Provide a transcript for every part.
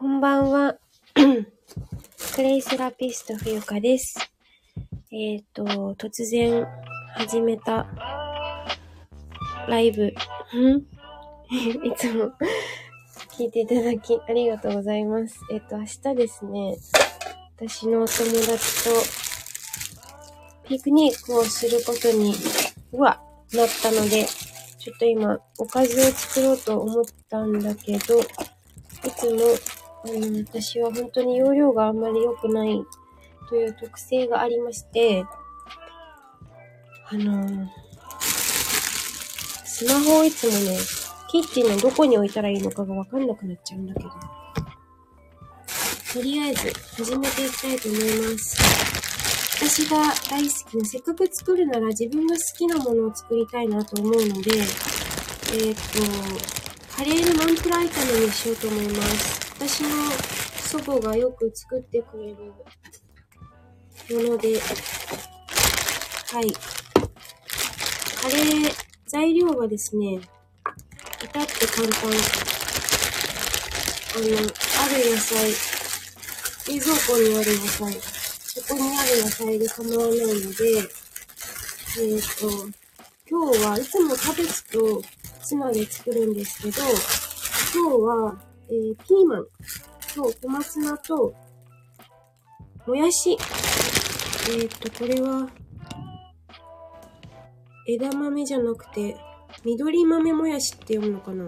こんばんは。クレイセラピスト冬香です。えっ、と、突然始めたライブ。ん？いつも聞いていただきありがとうございます。えっ、と、明日ですね、私のお友達とピクニックをすることに、うわ、なったので、ちょっと今、おかずを作ろうと思ったんだけど、いつも、あの、私は本当に容量があんまり良くないという特性がありまして、あの、スマホをいつもね、キッチンのどこに置いたらいいのかがわかんなくなっちゃうんだけど。とりあえず、始めていきたいと思います。私が大好きな、せっかく作るなら自分が好きなものを作りたいなと思うので、えっ、と、カレーのナンプラー炒めにしようと思います。私の祖母がよく作ってくれるもので、はい。カレー、材料はですね、至って簡単。あの、ある野菜、冷蔵庫にある野菜、そこにある野菜で構わないので、えっ、と、今日はいつもキャベツとツナで作るんですけど、今日は、えーピーマンと小松菜と、もやし。えっ、と、これは、枝豆じゃなくて、緑豆もやしって読むのかな？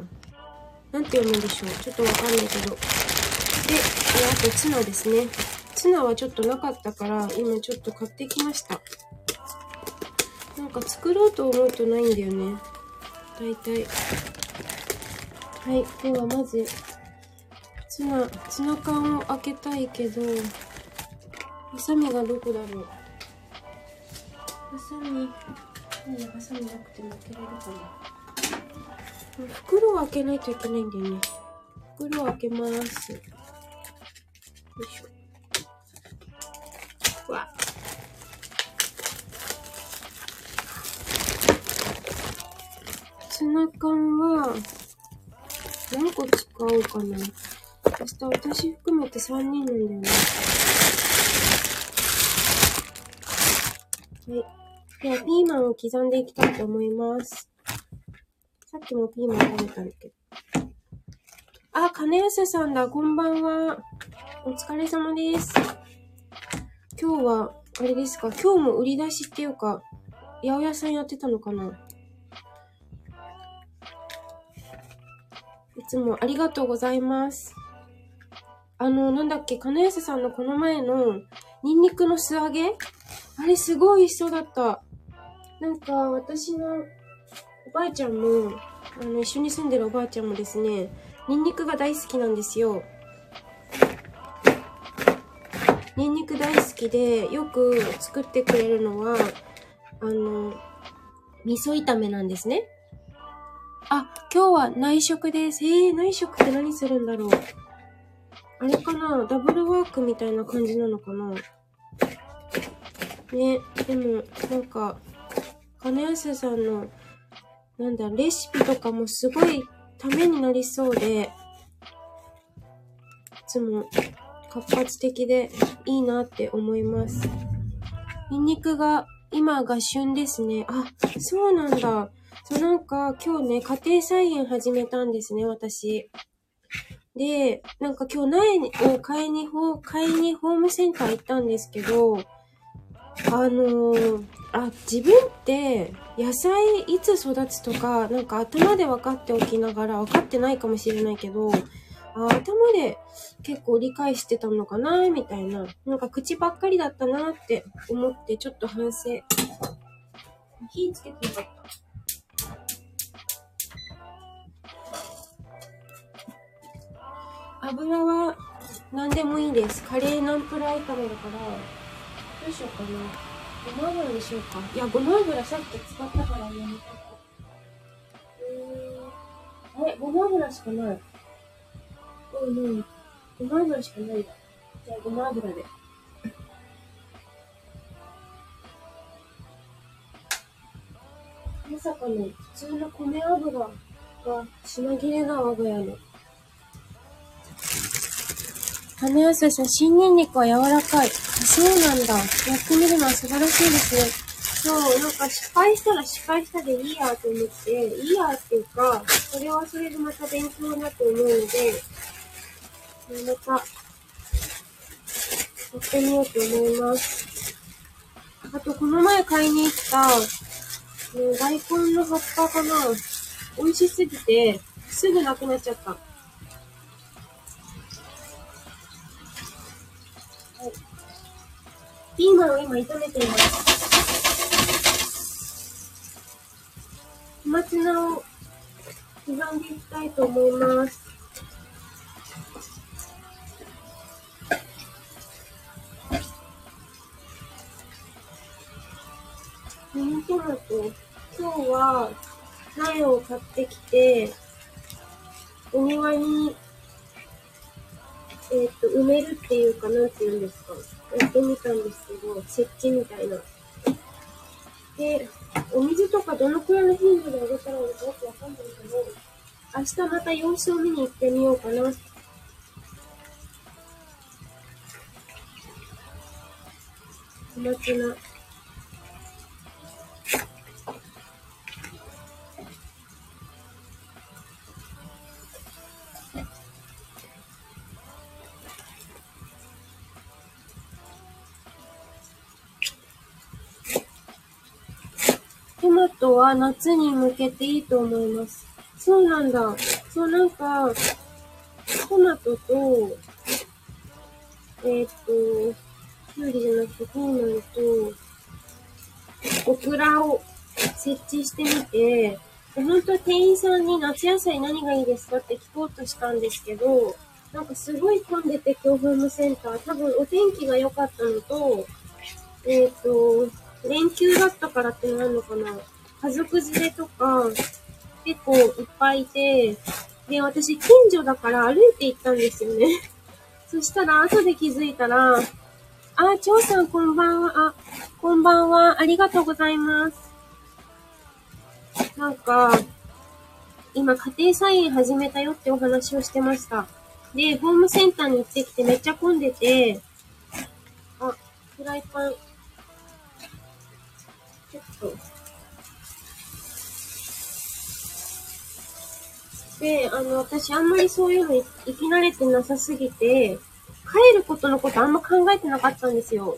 なんて読むんでしょう？ちょっとわかんないけど。で、あとツナですね。ツナはちょっとなかったから、今ちょっと買ってきました。なんか作ろうと思うとないんだよね。大体。はい。ではまず、ツナ、ツナ缶を開けたいけど、ハサミがどこだろう？ハサミ、なんでハサミなくても開けれるかな。袋を開けないといけないんだよね。袋を開けます。よいしょ。わ。ツナ缶は、何個使おうかな。明日私含めて3人なんだよね。はい。では、ピーマンを刻んでいきたいと思います。さっきもピーマン食べたんだけど。あ、金安さんだ。こんばんは。お疲れ様です。今日は、あれですか今日も売り出しっていうか、八百屋さんやってたのかないつもありがとうございます。あの、なんだっけ、金安さんのこの前のニンニクの素揚げ？あれすごい美味しそうだった。なんか、私のおばあちゃんも、あの、一緒に住んでるおばあちゃんもですね、ニンニクが大好きなんですよ。ニンニク大好きで、よく作ってくれるのは、あの、味噌炒めなんですね。あ、今日は内職です。えー、内職って何するんだろう。あれかな？ダブルワークみたいな感じなのかな？ね、でも、なんか、金安さんの、なんだ、レシピとかもすごいためになりそうで、いつも活発的でいいなって思います。ニンニクが今が旬ですね。あ、そうなんだ。そうなんか今日ね、家庭菜園始めたんですね、私。で、なんか今日苗を買いに、買いにホームセンター行ったんですけど、あのーあ、自分って野菜いつ育つとか、なんか頭で分かっておきながら分かってないかもしれないけど、あ頭で結構理解してたのかなみたいな。なんか口ばっかりだったなって思ってちょっと反省。火つけてよかった。油は何でもいいです。カレーナンプラー炒めだから、どうしようかな。ごま油にしようか。いや、ごま油さっき使ったからやめとこう。うー。ごま油しかない。うんうん。ごま油しかないだ。じゃあ、ごま油で。まさかの普通の米油が品切れだ、我が家の。花野菜さん、新ニンニクは柔らかい。あ、そうなんだ。やってみるのは素晴らしいですね。そう、なんか失敗したら失敗したでいいやと思って、いいやっていうか、それはそれでまた勉強だと思うので、また、やってみようと思います。あと、この前買いに行った、ね、大根の葉っぱかな。美味しすぎて、すぐなくなっちゃった。ピーマンを今炒めています。小松菜を刻んでいきたいと思います。ミニトマト。今日は苗を買ってきて、お庭に、えっ、ー、と、埋めるっていうか、なんて言うんですか。やってみたんですけど、設置みたいな。で、お水とかどのくらいの頻度であげたらいいのかよくわかんないけど、明日また様子を見に行ってみようかな。小松菜。トは夏に向けていいと思います。そうなんだ。そう、なんか、トマトと、えっ、と、きゅうりじゃなくてピーマンと、オクラを設置してみて、本当は店員さんに夏野菜何がいいですかって聞こうとしたんですけど、なんかすごい混んでて、今日ホームセンター。多分お天気が良かったのと、えっ、ー、と、連休だったからってなるのかな。家族連れとか、結構いっぱいいて、で、私近所だから歩いて行ったんですよね。そしたら後で気づいたら、あ、蝶さんこんばんは、あ、こんばんは、ありがとうございます。なんか、今家庭菜園始めたよってお話をしてました。で、ホームセンターに行ってきてめっちゃ混んでて、あ、フライパン、ちょっと、で、あの、私あんまりそういうの生き慣れてなさすぎて、帰ることのことあんま考えてなかったんですよ。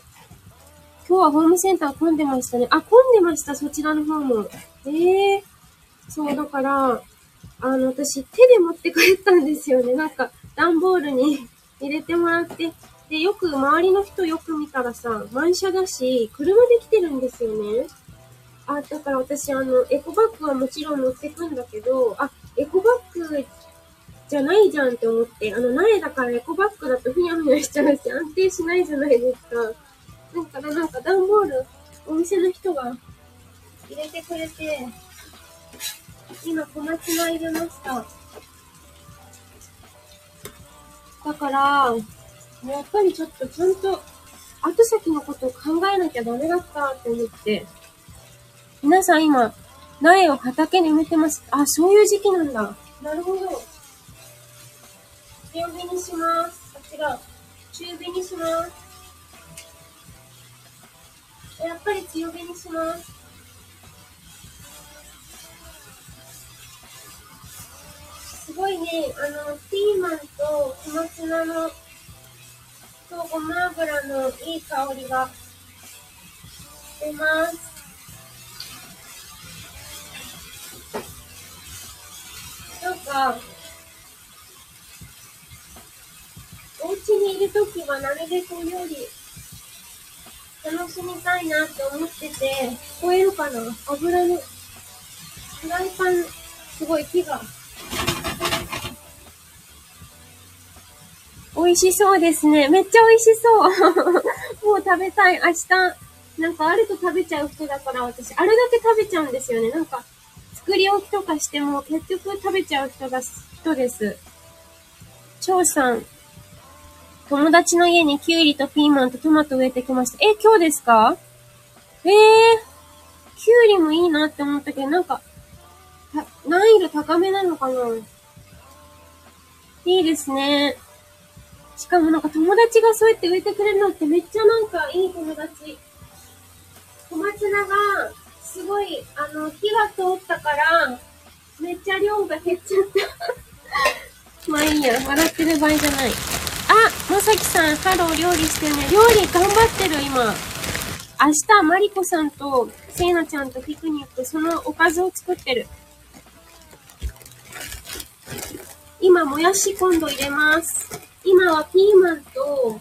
今日はホームセンター混んでましたね。あ、混んでました、そちらの方も。ええー、そう、だから、あの、私手で持って帰ったんですよね。なんか、段ボールに 入れてもらって。で、よく周りの人よく見たらさ、満車だし、車で来てるんですよね。あ、だから私、あの、エコバッグはもちろん持ってくんだけど、あ、エコバッグじゃないじゃんって思って、あの、苗だからエコバッグだとふにゃふにゃしちゃうし、安定しないじゃないですか。だからなんか段ボール、お店の人が入れてくれて、今小松菜入れました。だから、やっぱりちょっとちゃんと後先のことを考えなきゃダメだったって思って、皆さん今、苗を畑に植えてます。あ、そういう時期なんだ。なるほど。強火にします。あ、違う。中火にします。やっぱり強火にします。すごいね、あの、ピーマンと小松菜の、とごま油のいい香りが出ます。なんか、お家にいるときはなるべく料理楽しみたいなって思ってて、聞こえるかな油の、フライパン、すごい火が。美味しそうですね。めっちゃ美味しそう。もう食べたい。明日、なんかあると食べちゃう人だから私、あれだけ食べちゃうんですよね。なんか、作り置きとかしても結局食べちゃう人が、人です。蝶さん。友達の家にキュウリとピーマンとトマト植えてきました。え、今日ですか？えー、キュウリもいいなって思ったけど、なんか、難易度高めなのかな？いいですね。しかもなんか友達がそうやって植えてくれるのってめっちゃなんかいい友達。小松菜が、すごい、あの、火が通ったから、めっちゃ量が減っちゃった。まあいいや、笑ってる場合じゃない。あ、まさきさん、ハロー料理してるね。料理頑張ってる、今。明日、マリコさんと、せいなちゃんとピクニック、そのおかずを作ってる。今、もやし今度入れます。今はピーマンと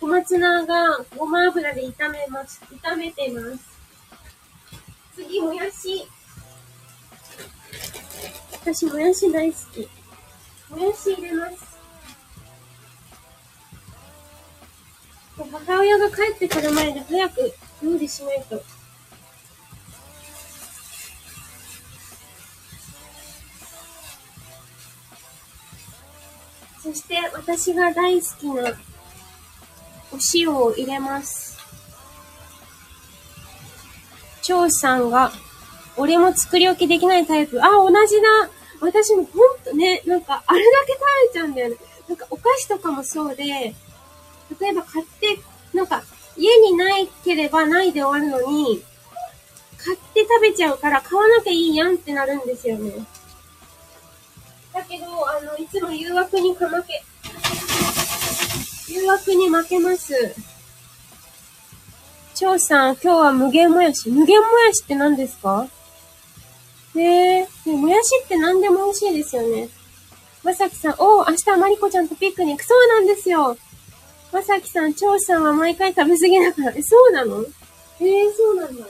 小松菜がごま油で炒めます。炒めてます。次、もやし。私、もやし大好き。もやし入れます。母親が帰ってくる前で早く料理しないと。そして私が大好きなお塩を入れます。蝶さんが、俺も作り置きできないタイプ。あ、同じだ。私もほんとね、なんかあれだけ食べちゃうんだよね。なんかお菓子とかもそうで、例えば買って、なんか家にないければないで終わるのに、買って食べちゃうから買わなきゃいいやんってなるんですよね。だけど、あの、いつも誘惑にかまけ、誘惑に負けます。蝶さん、今日は無限もやし。無限もやしって何ですか？ねえ。でもやしって何でも美味しいですよね。まさきさん、お明日まりこちゃんとピクニック。そうなんですよ。まさきさん、蝶さんは毎回食べ過ぎだから。え、そうなの？ええー、そうなんだ。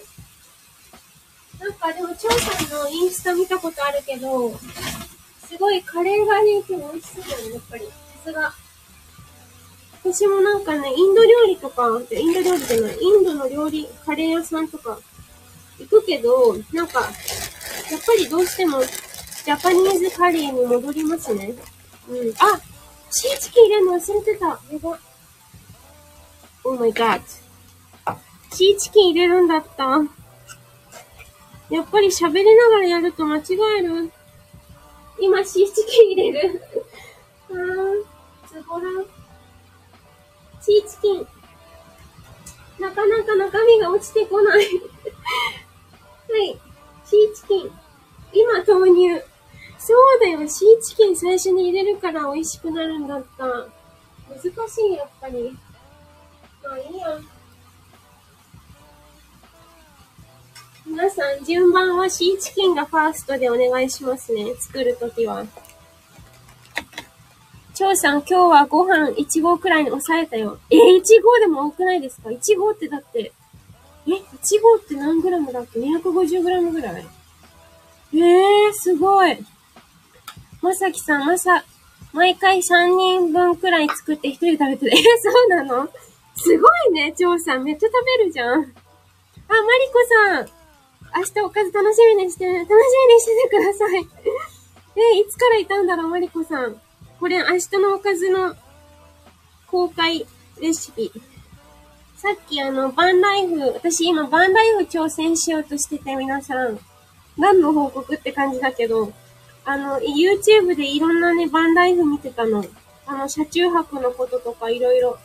なんかでも、蝶さんのインスタ見たことあるけど、すごいカレーがね、今日美味しそうだね、やっぱり。さすが。私もなんかね、インド料理とか、インド料理じゃない、インドの料理、カレー屋さんとか行くけど、なんか、やっぱりどうしても、ジャパニーズカレーに戻りますね。うん。あシーチキン入れるの忘れてた。やば。Oh my god. シーチキン入れるんだった。やっぱり喋りながらやると間違える。今、シーチキン入れる。あー、ズボラ。シーチキン。なかなか中身が落ちてこないはい。シーチキン。今投入。そうだよ。シーチキン最初に入れるから美味しくなるんだった。難しい、やっぱり。まあいいや。皆さん、順番はシーチキンがファーストでお願いしますね。作るときは。蝶さん、今日はご飯1合くらいに抑えたよ。えー、1合でも多くないですか ?1 合ってだって、え、1合って何グラムだっけ ?250 グラムぐらいえー、すごい。まさきさん、まさ、毎回3人分くらい作って1人で食べてる。え、そうなの？すごいね、蝶さん。めっちゃ食べるじゃん。あ、マリコさん。明日おかず楽しみにして、楽しみにしててください。え、いつからいたんだろう、マリコさん？これ、明日のおかずの公開レシピ。さっきあの、バンライフ、私今バンライフ挑戦しようとしてて、皆さん。何の報告って感じだけど、あの、YouTube でいろんなね、バンライフ見てたの。あの、車中泊のこととかいろいろ。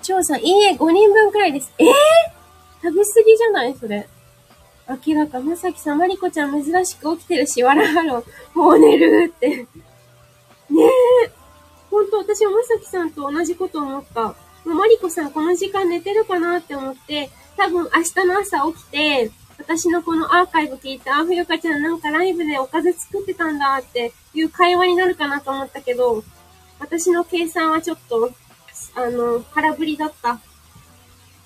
蝶さん、いいえ、5人分くらいです。えぇ、ー、食べ過ぎじゃない？それ。明らか、まさきさん、まりこちゃん珍しく起きてるし、笑うの。もう寝るって。ねえ。ほんと、私はまさきさんと同じこと思った。もうまりこさんこの時間寝てるかなって思って、多分明日の朝起きて、私のこのアーカイブ聞いて、あ、ふゆかちゃんなんかライブでおかず作ってたんだっていう会話になるかなと思ったけど、私の計算はちょっと、あの、空振りだった。は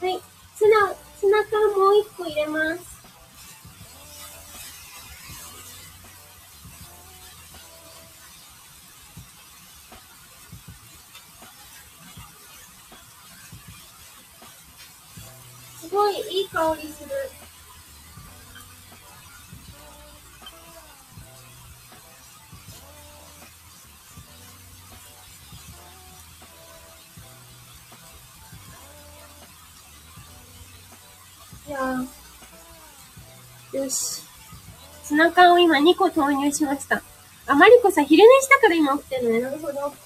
い。ツナ、ツナ缶もう一個入れます。ごいいい香りする。よし。ツナ缶を今2個投入しました。あ、マリコさん昼寝したから今起きてるのね。なるほど。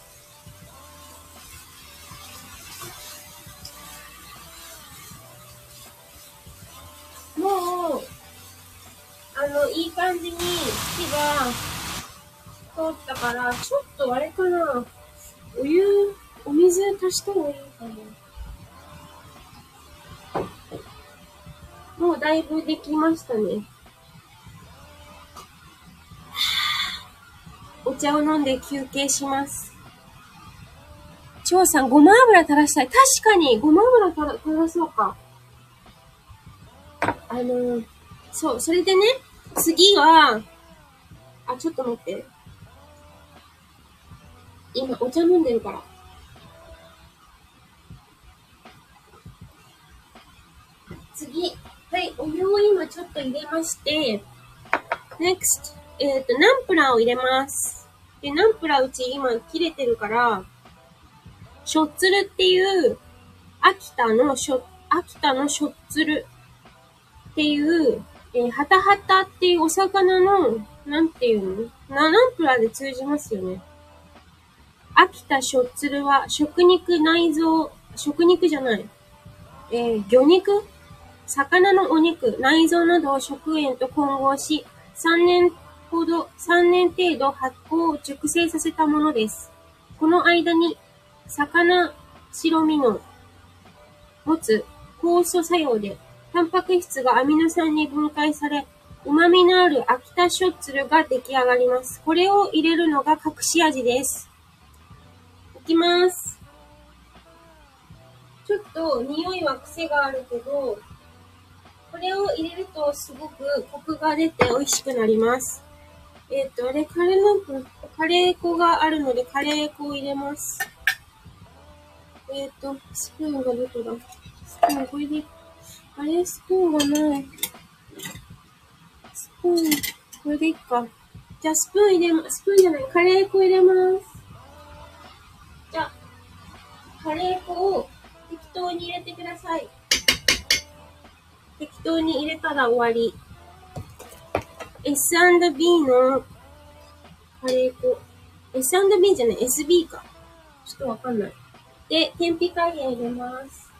できましたね。お茶を飲んで休憩します。蝶さん、ごま油垂らしたい。確かに、ごま油垂らそうか。あのー、そう、それでね、次は、あ、ちょっと待って。今、お茶飲んでるから。次。はい、お湯を今ちょっと入れまして、next。えっ、ー、と、ナンプラーを入れます。で、ナンプラーうち今切れてるから、しょっつるっていう、秋田のしょ、秋田のしょっつるっていう、えー、ハタハタっていうお魚の、なんていうの？な、ナンプラーで通じますよね。秋田しょっつるは、食肉内臓、食肉じゃない。えー、魚肉魚のお肉、内臓などを食塩と混合し、3年ほど、3年程度発酵を熟成させたものです。この間に、魚白身の持つ酵素作用で、タンパク質がアミノ酸に分解され、旨味のある秋田ショッツルが出来上がります。これを入れるのが隠し味です。いきます。ちょっと匂いは癖があるけど、これを入れるとすごくコクが出て美味しくなります。えっ、ー、と、あれ、カレーなんか、カレー粉があるので、カレー粉を入れます。えっ、ー、と、スプーンがどこだ？スプーン、これで、あれ、スプーンがない。スプーン、これでいいか。じゃあ、スプーン入れま、スプーンじゃない、カレー粉入れます。じゃあ、カレー粉を適当に入れてください。適当に入れたら終わり。S&B のカレー粉。S&B じゃない、SB か。ちょっとわかんない。で、天日加減入れます。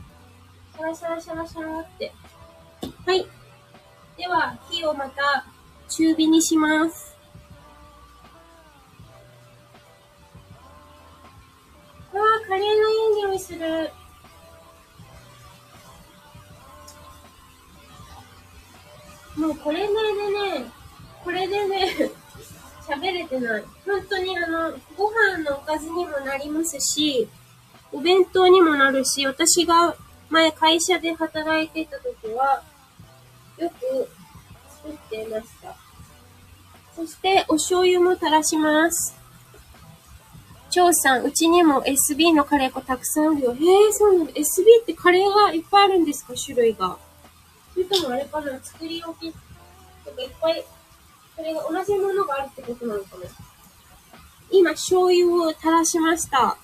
シャラシャラシャラシャラって。はい。では、火をまた中火にします。わあ、カレーのいい匂いする。もうこれでね、これでね、喋れてない。本当にあの、ご飯のおかずにもなりますし、お弁当にもなるし、私が前会社で働いてた時は、よく作っていました。そして、お醤油も垂らします。張さん、うちにも SB のカレー粉たくさんあるよ。へえ、そうなんだ。SB ってカレーがいっぱいあるんですか？種類が。それともあれかな作り置きとかいっぱいそれが同じものがあるってことなのかな今、醤油を垂らしました。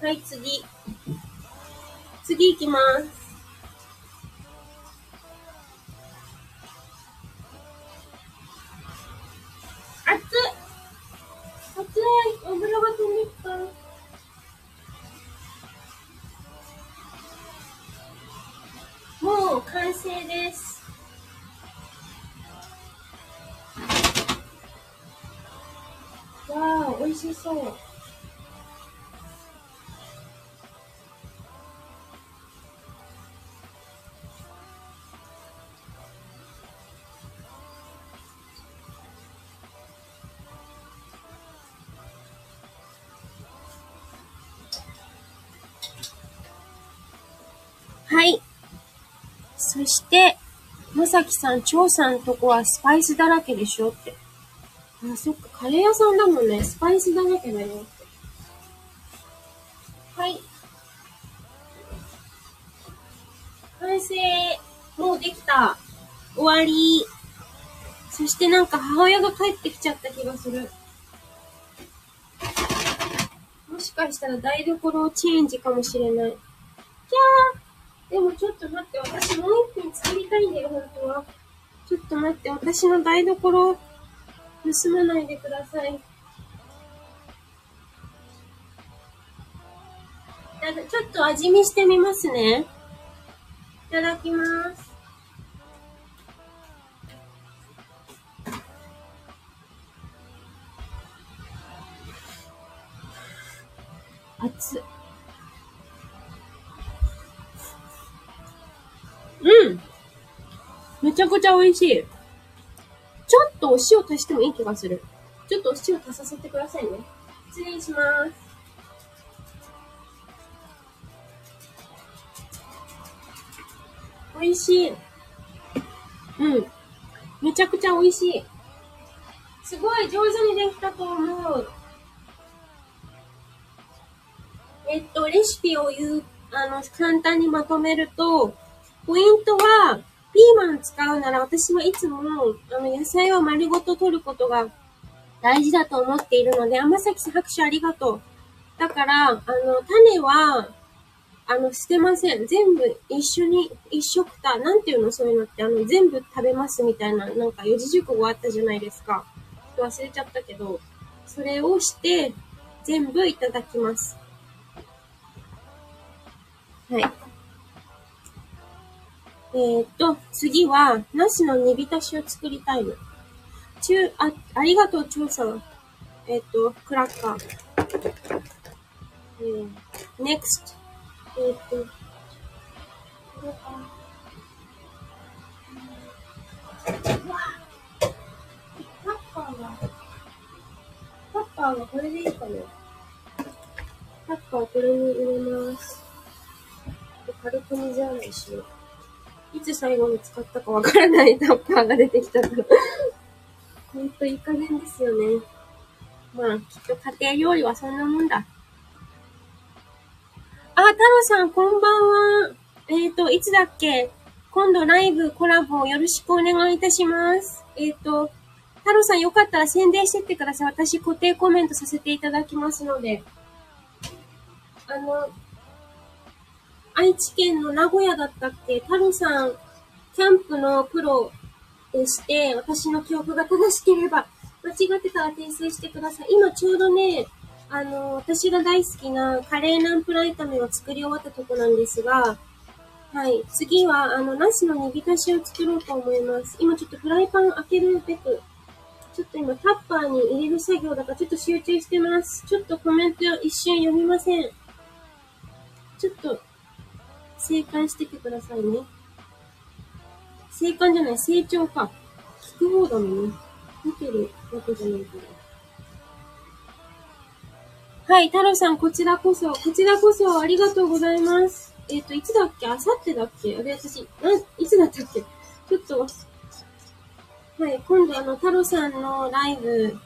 はい、次。次行きます。そう。はい。そして、まさきさん、ちょうさんとこはスパイスだらけでしょって。そっか、カレー屋さんだもんね。スパイスだらけだよ。はい。完成。もうできた。終わり。そしてなんか母親が帰ってきちゃった気がする。もしかしたら台所チェンジかもしれない。キャーでもちょっと待って、私もう一品作りたいんだよ、本当は。ちょっと待って、私の台所盗まないでください。ちょっと味見してみますね。いただきます。熱うんめちゃくちゃ美味しい。ちょっとお塩足してもいい気がする。ちょっとお塩足させてくださいね。失礼します。美味しい。うん。めちゃくちゃ美味しい。すごい上手にできたと思う。えっと、レシピを言う、あの、簡単にまとめると、ポイントは、ピーマン使うなら私はいつも、あの、野菜を丸ごと取ることが大事だと思っているので、甘崎さん拍手ありがとう。だから、あの、種は、あの、捨てません。全部一緒に、一食た、なんていうのそういうのって、あの、全部食べますみたいな、なんか四字熟語あったじゃないですか。忘れちゃったけど、それをして、全部いただきます。はい。えー、っと、次は、ナスの煮浸しを作りたいの。中、あ、ありがとう、調査。えー、っと、クラッカー。えー、next。え、っと、これか。タッパーが、タッパーがこれでいいかな。タッパーこれに入れます。軽く水洗いしよう。いつ最後に使ったかわからないタッパーが出てきたからほんといい加減ですよね。まあ、きっと家庭料理はそんなもんだ。あ、太郎さん、こんばんは。えっ、ー、と、いつだっけ？今度ライブコラボよろしくお願いいたします。えっ、ー、と、太郎さんよかったら宣伝してってください。私固定コメントさせていただきますので。あの、愛知県の名古屋だったっけ？太郎さん、キャンプのプロでして、私の記憶が正しければ、間違ってたら訂正してください。今ちょうどね、あの、私が大好きなカレーナンプラ炒めを作り終わったとこなんですが、はい。次は、あの、ナスの煮浸しを作ろうと思います。今ちょっとフライパン開けるべく、ちょっと今タッパーに入れる作業だからちょっと集中してます。ちょっとコメント一瞬読みません。ちょっと生還しててくださいね。生還じゃない、成長か。聞く方だもんね。見てるわけじゃないから。はい、太郎さん、こちらこそ、こちらこそありがとうございます。えっ、ー、と、いつだっけ？あさってだっけ？あれ、私、なん、いつだったっけ？ちょっと、はい、今度あの、太郎さんのライブ、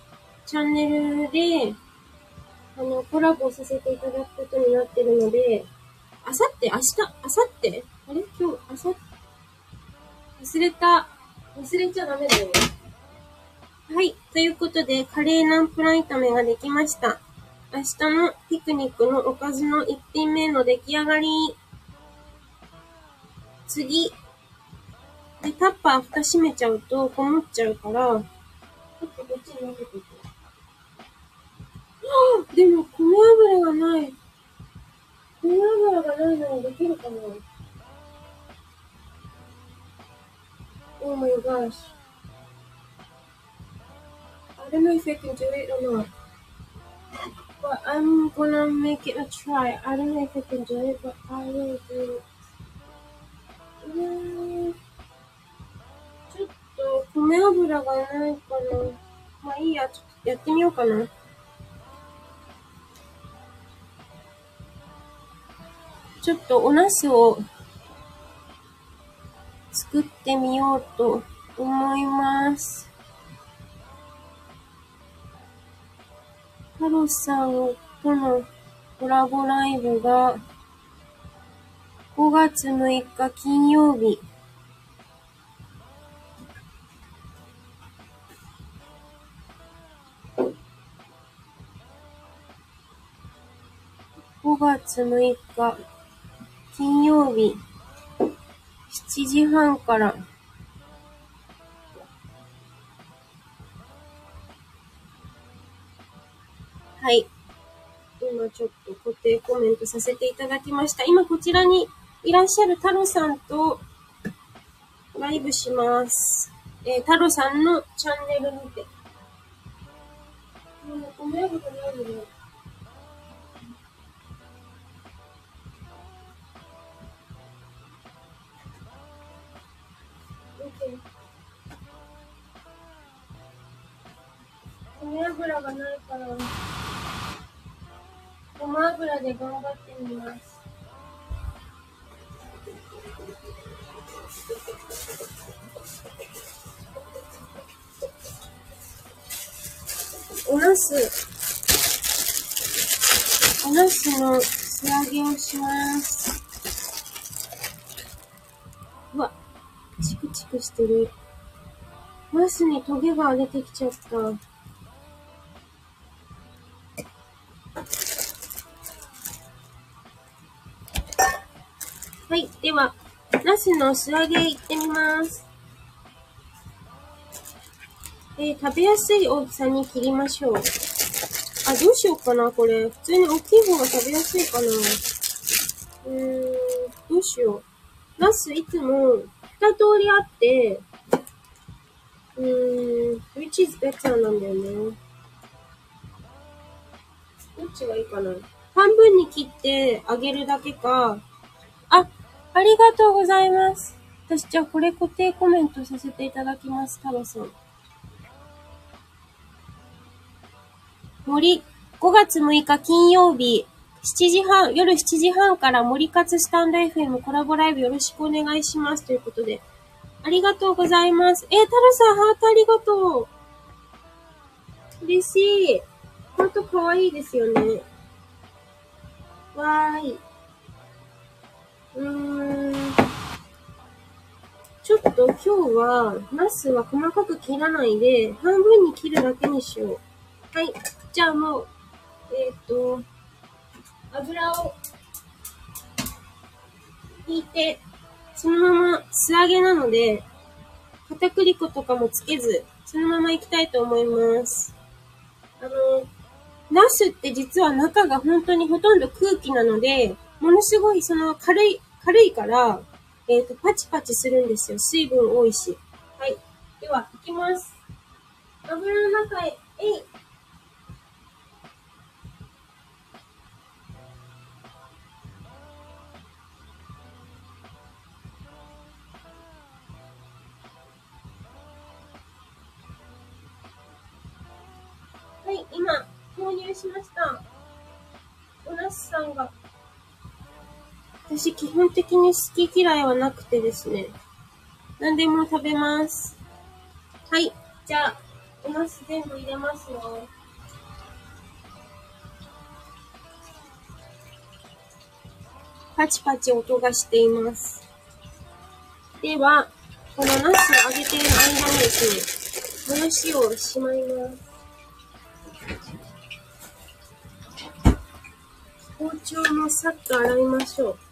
チャンネルで、あの、コラボさせていただくことになってるので、あさって、明日、あさってあれ？今日、あさって、忘れた。忘れちゃダメだよ。はい。ということで、カレーナンプラー炒めができました。明日のピクニックのおかずの一品目の出来上がり。次。で、タッパー蓋閉めちゃうとこもっちゃうから、ちょっとこっちに分けておく。でも、米油がない。米油がないのにできるかな Oh my gosh. I don't know if I can do it or not. But I'm gonna make it a try. I don't know if I can do it, but I will do it. ちょっと米油がないかな。まあいいや、ちょっとやってみようかな。 ちょっとお茄子を作ってみようと思います。太郎さんとのコラボライブが5月6日金曜日5月6日金曜日、7時半から、はい。今ちょっと固定コメントさせていただきました。今こちらにいらっしゃる太郎さんとライブします。えー、太郎さんのチャンネルにて。うん、ごめんなさい。油がないから、ごま油で頑張ってみます。おなす、おなすの素揚げをします。うわ、チクチクしてる。ナスにトゲが出てきちゃった。では、ナスの素揚げいってみます。えー、食べやすい大きさに切りましょう。あ、どうしようかな、これ。普通に大きい方が食べやすいかな。うーん、どうしよう。ナスいつも二通りあって、うーん、which is better なんだよね。どっちがいいかな。半分に切ってあげるだけか。あ、りがとうございます。私じゃあこれ固定コメントさせていただきます、タロさん。森、5月6日金曜日、7時半、夜7時半から森活スタンド FM コラボライブよろしくお願いします。ということで。ありがとうございます。えー、タラさん、ハートありがとう。嬉しい。ハートかわいいですよね。わーい。ちょっと今日は、ナスは細かく切らないで、半分に切るだけにしよう。はい。じゃあもう、えっ、ー、と、油を引いて、そのまま素揚げなので、片栗粉とかもつけず、そのままいきたいと思います。あの、ナスって実は中が本当にほとんど空気なので、ものすごいその軽い、軽いから、えっ、ー、と、パチパチするんですよ。水分多いし。はい。では、いきます。油の中へ、えい。今、購入しました。おなすさんが。私、基本的に好き嫌いはなくてですね。何でも食べます。はい。じゃあ、おなす全部入れますよ。パチパチ音がしています。では、このナスを揚げている間にですね、もやしをしまいます。包丁もさっと洗いましょう。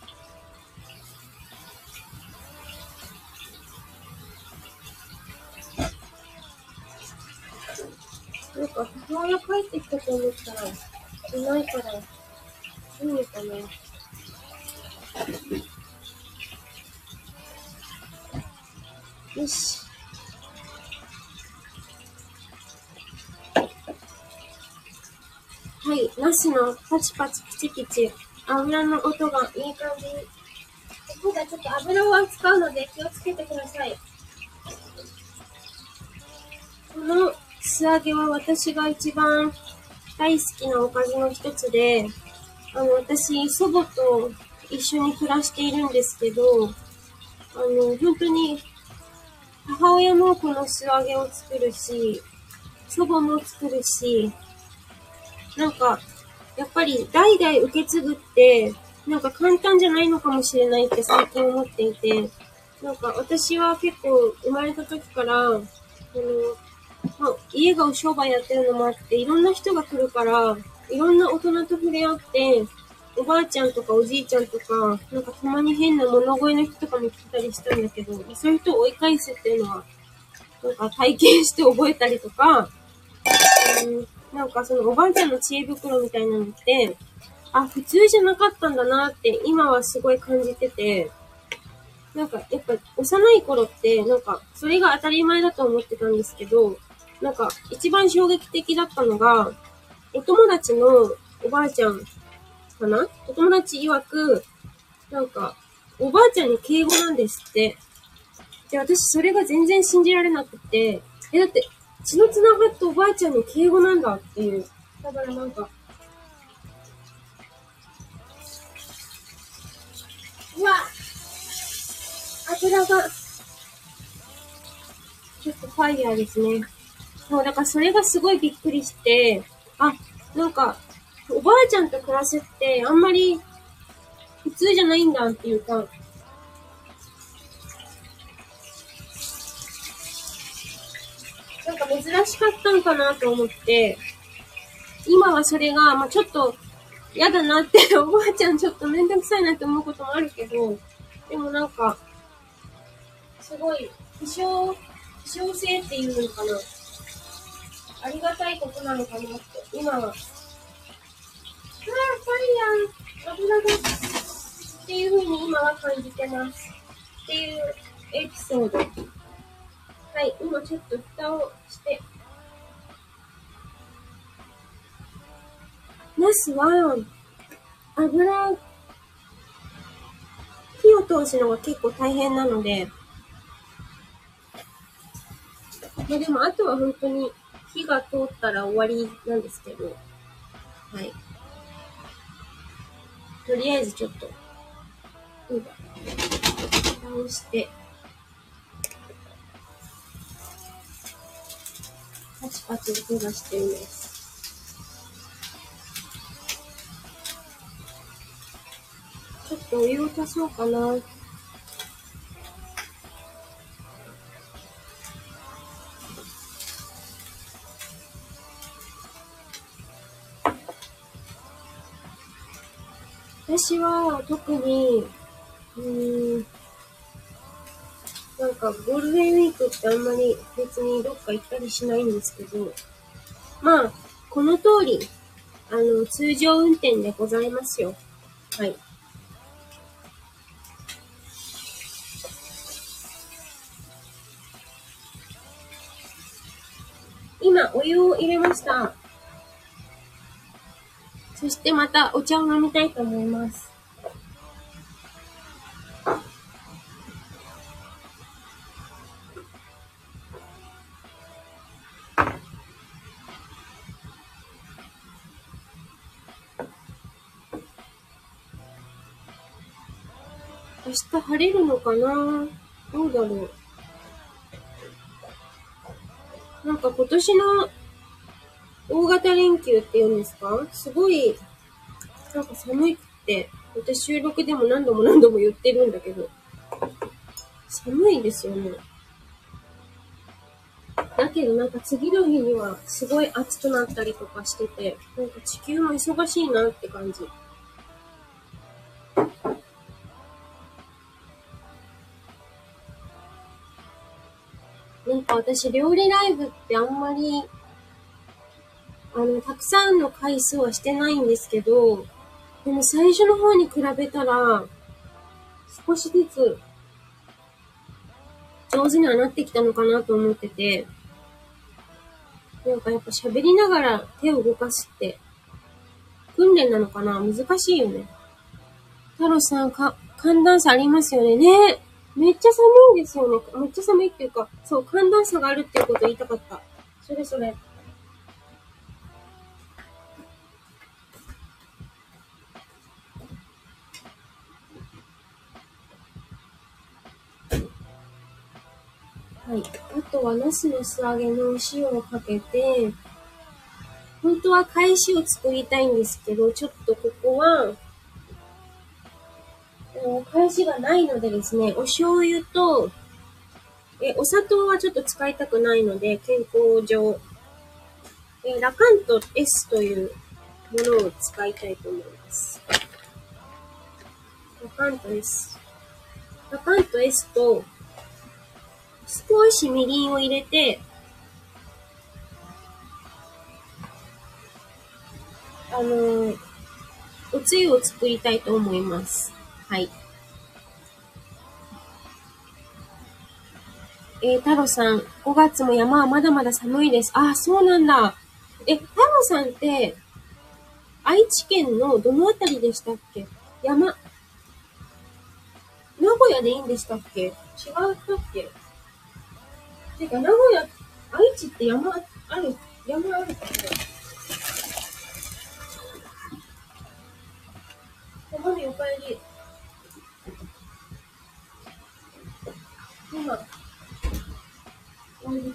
なんか母親帰ってきたと思ったら、いないから、いいのかな。よし。はい、ナスのパチパチピチピチ、油の音がいい感じ。今回ちょっと油を扱うので気をつけてください。この素揚げは私が一番大好きなおかずの一つで、あの、私、祖母と一緒に暮らしているんですけど、あの、本当に、母親もこの素揚げを作るし、祖母も作るし、なんか、やっぱり代々受け継ぐって、なんか簡単じゃないのかもしれないって最近思っていて、なんか私は結構生まれた時から、あの、まあ、家がお商売やってるのもあって、いろんな人が来るから、いろんな大人と触れ合って、おばあちゃんとかおじいちゃんとか、なんかたまに変な物声の人とかも来たりしたんだけど、そういう人を追い返すっていうのは、なんか体験して覚えたりとか、うんなんかそのおばあちゃんの知恵袋みたいなのって、あ、普通じゃなかったんだなって今はすごい感じてて、なんかやっぱ幼い頃って、なんかそれが当たり前だと思ってたんですけど、なんか一番衝撃的だったのが、お友達のおばあちゃんかな？お友達曰く、なんか、おばあちゃんに敬語なんですって。で、私それが全然信じられなくて、え、だって血の繋がったおばあちゃんに敬語なんだっていう。だからなんか、うわ油が、ちょっとファイヤーですね。そう、だからそれがすごいびっくりして、あ、なんか、おばあちゃんと暮らすってあんまり普通じゃないんだっていうか、なんか珍しかったんかなと思って、今はそれが、まあちょっと嫌だなって おばあちゃんちょっとめんどくさいなって思うこともあるけど、でもなんか、すごい、希少、希少性っていうのかな。ありがたいことなのかなって、今は。ああ、ファイヤー、油が、っていう風に今は感じてます。っていうエピソード。はい、今ちょっと蓋をして。ナスは、油、火を通すのが結構大変なので、まあでもあとは本当に火が通ったら終わりなんですけど、はい。とりあえずちょっと、うん、蓋して、パチパチ音がしています。ちょっとお湯を足そうかな。私は特に、うん、なんかゴールデンウィークってあんまり別にどっか行ったりしないんですけど、まあ、この通り、あの、通常運転でございますよ。はい。今、お湯を入れました。そしてまたお茶を飲みたいと思います。明日晴れるのかな？どうだろう？なんか今年の型連休って言うんですか？すごい、なんか寒いって、私収録でも何度も何度も言ってるんだけど、寒いですよね。だけどなんか次の日にはすごい暑くなったりとかしてて、なんか地球も忙しいなって感じ。なんか私料理ライブってあんまりあの、たくさんの回数はしてないんですけど、でも最初の方に比べたら、少しずつ上手にはなってきたのかなと思ってて、なんかやっぱ喋りながら手を動かすって、訓練なのかな？難しいよね。太郎さん、か、寒暖差ありますよね。ねめっちゃ寒いんですよね。めっちゃ寒いっていうか、そう、寒暖差があるっていうこと言いたかった。それそれ。はい。あとは、ナスの素揚げの塩をかけて、本当は返しを作りたいんですけど、ちょっとここは、返しがないのでですね、お醤油と、え、お砂糖はちょっと使いたくないので、健康上、え、ラカント S というものを使いたいと思います。ラカント S。ラカント S と、少しみりんを入れて、あの、おつゆを作りたいと思います。はい。えー、太郎さん、5月も山はまだまだ寒いです。あ、そうなんだ。え、太郎さんって、愛知県のどのあたりでしたっけ？山、名古屋でいいんでしたっけ？違ったっけ？てか、名古屋愛知って山ある、山あるかなマミおかえり。今、おいしい、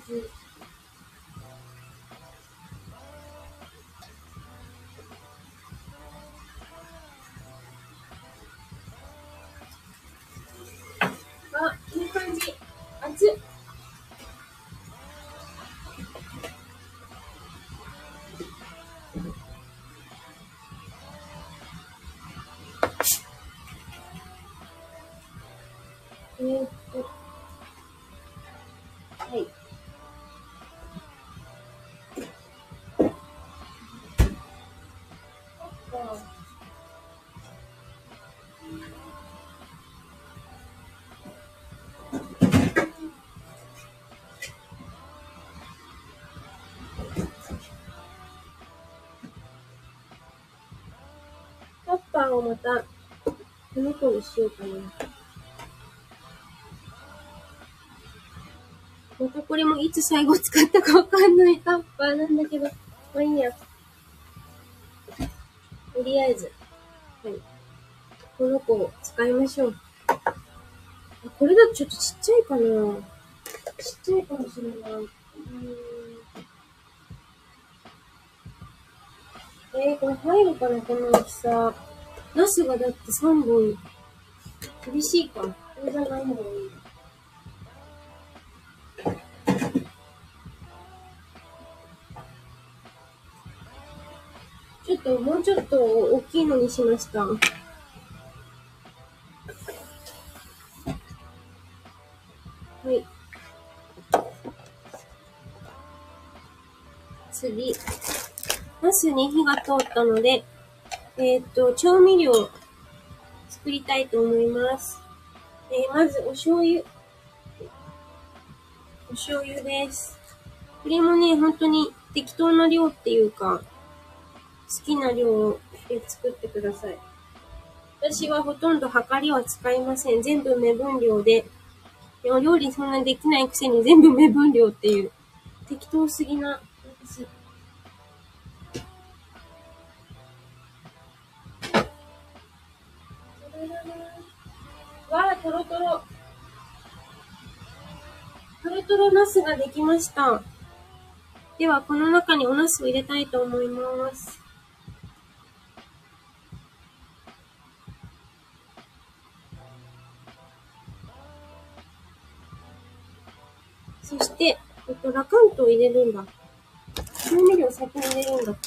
パーをまた、この子にしようかな。またこれもいつ最後使ったかわかんないタッパーなんだけど、まあいいや。とりあえず、はい。この子を使いましょう。これだとちょっとちっちゃいかなちっちゃいかもしれない。えー、これ入るかなこの大きさ。ナスがだって3本。厳しいか。これじゃない方がいい。ちょっと、もうちょっと大きいのにしました。はい。次。ナスに火が通ったので、えーっと、調味料作りたいと思います。えーまず、お醤油。お醤油です。これもね、本当に適当な量っていうか、好きな量で作ってください。私はほとんど量りは使いません。全部目分量で。でも料理そんなできないくせに全部目分量っていう。適当すぎな、わあ、とろとろ。とろとろナスができました。では、この中におナスを入れたいと思います。そして、えっと、ラカントを入れるんだ。調味料先に入れるんだ。ラ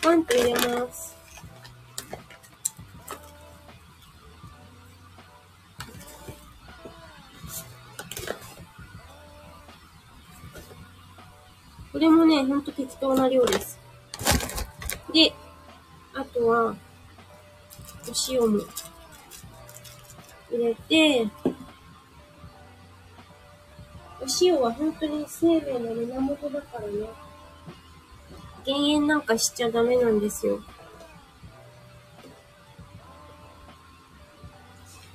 カント入れます。ね、ほんと適当な量です。で、あとは、お塩も入れて、お塩は本当に生命の源だからね。減塩なんかしちゃダメなんですよ。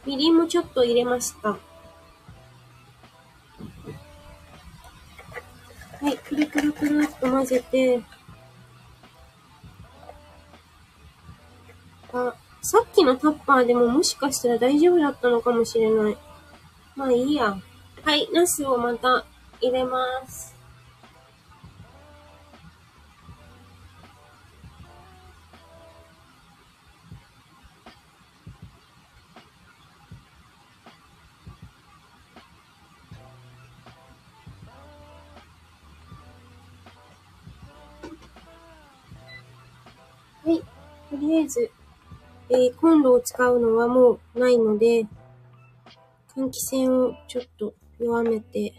みりんもちょっと入れました。はい、くるくるくるっと混ぜて、あ、さっきのタッパーでももしかしたら大丈夫だったのかもしれない。まあいいや。はい、ナスをまた入れます。りあえず、えー、コンロを使うのはもうないので、換気扇をちょっと弱めて、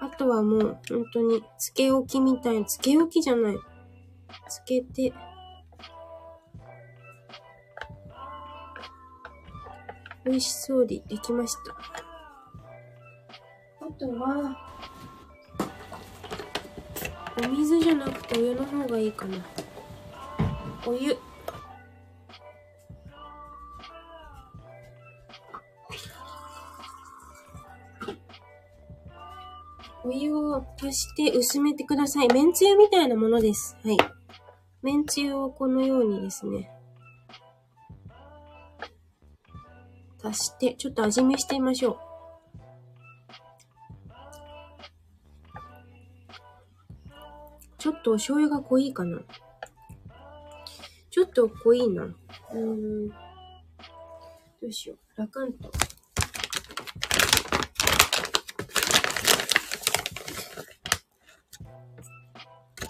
あとはもう本当につけ置きみたいな、つけ置きじゃない。つけて、美味しそうにできました。あとは、お水じゃなくてお湯の方がいいかな。お湯。お湯を足して薄めてください。めんつゆみたいなものです。はい。めんつゆをこのようにですね。足して、ちょっと味見してみましょう。ちょっとお醤油が濃いかな。ちょっと濃いな。うーん。どうしよう。ラカント。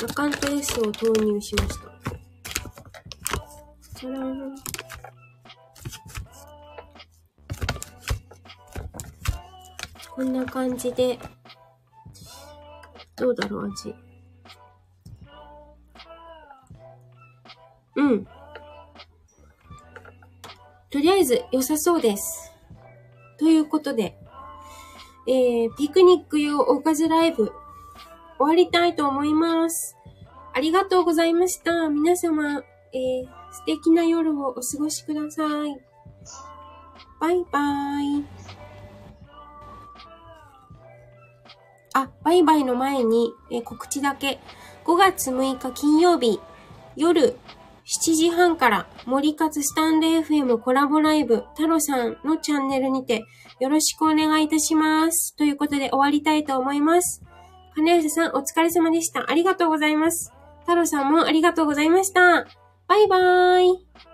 ラカント S を投入しました。こんな感じで、どうだろう、味。えず良さそうです。ということで、えー、ピクニック用おかずライブ終わりたいと思います。ありがとうございました。皆様、えー、素敵な夜をお過ごしください。バイバイ。あ、バイバイの前に、えー、告知だけ。5月6日金曜日、夜7時半から森勝スタンレー FM コラボライブ太郎さんのチャンネルにてよろしくお願いいたします。ということで終わりたいと思います。金吉さん、お疲れ様でした。ありがとうございます。太郎さんもありがとうございました。バイバーイ。